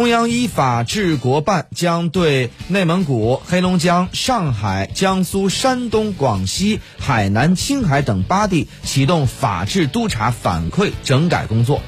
中央依法治国办将对内蒙古、黑龙江、上海、江苏、山东、广西、海南、青海等八地启动法治督查反馈整改工作。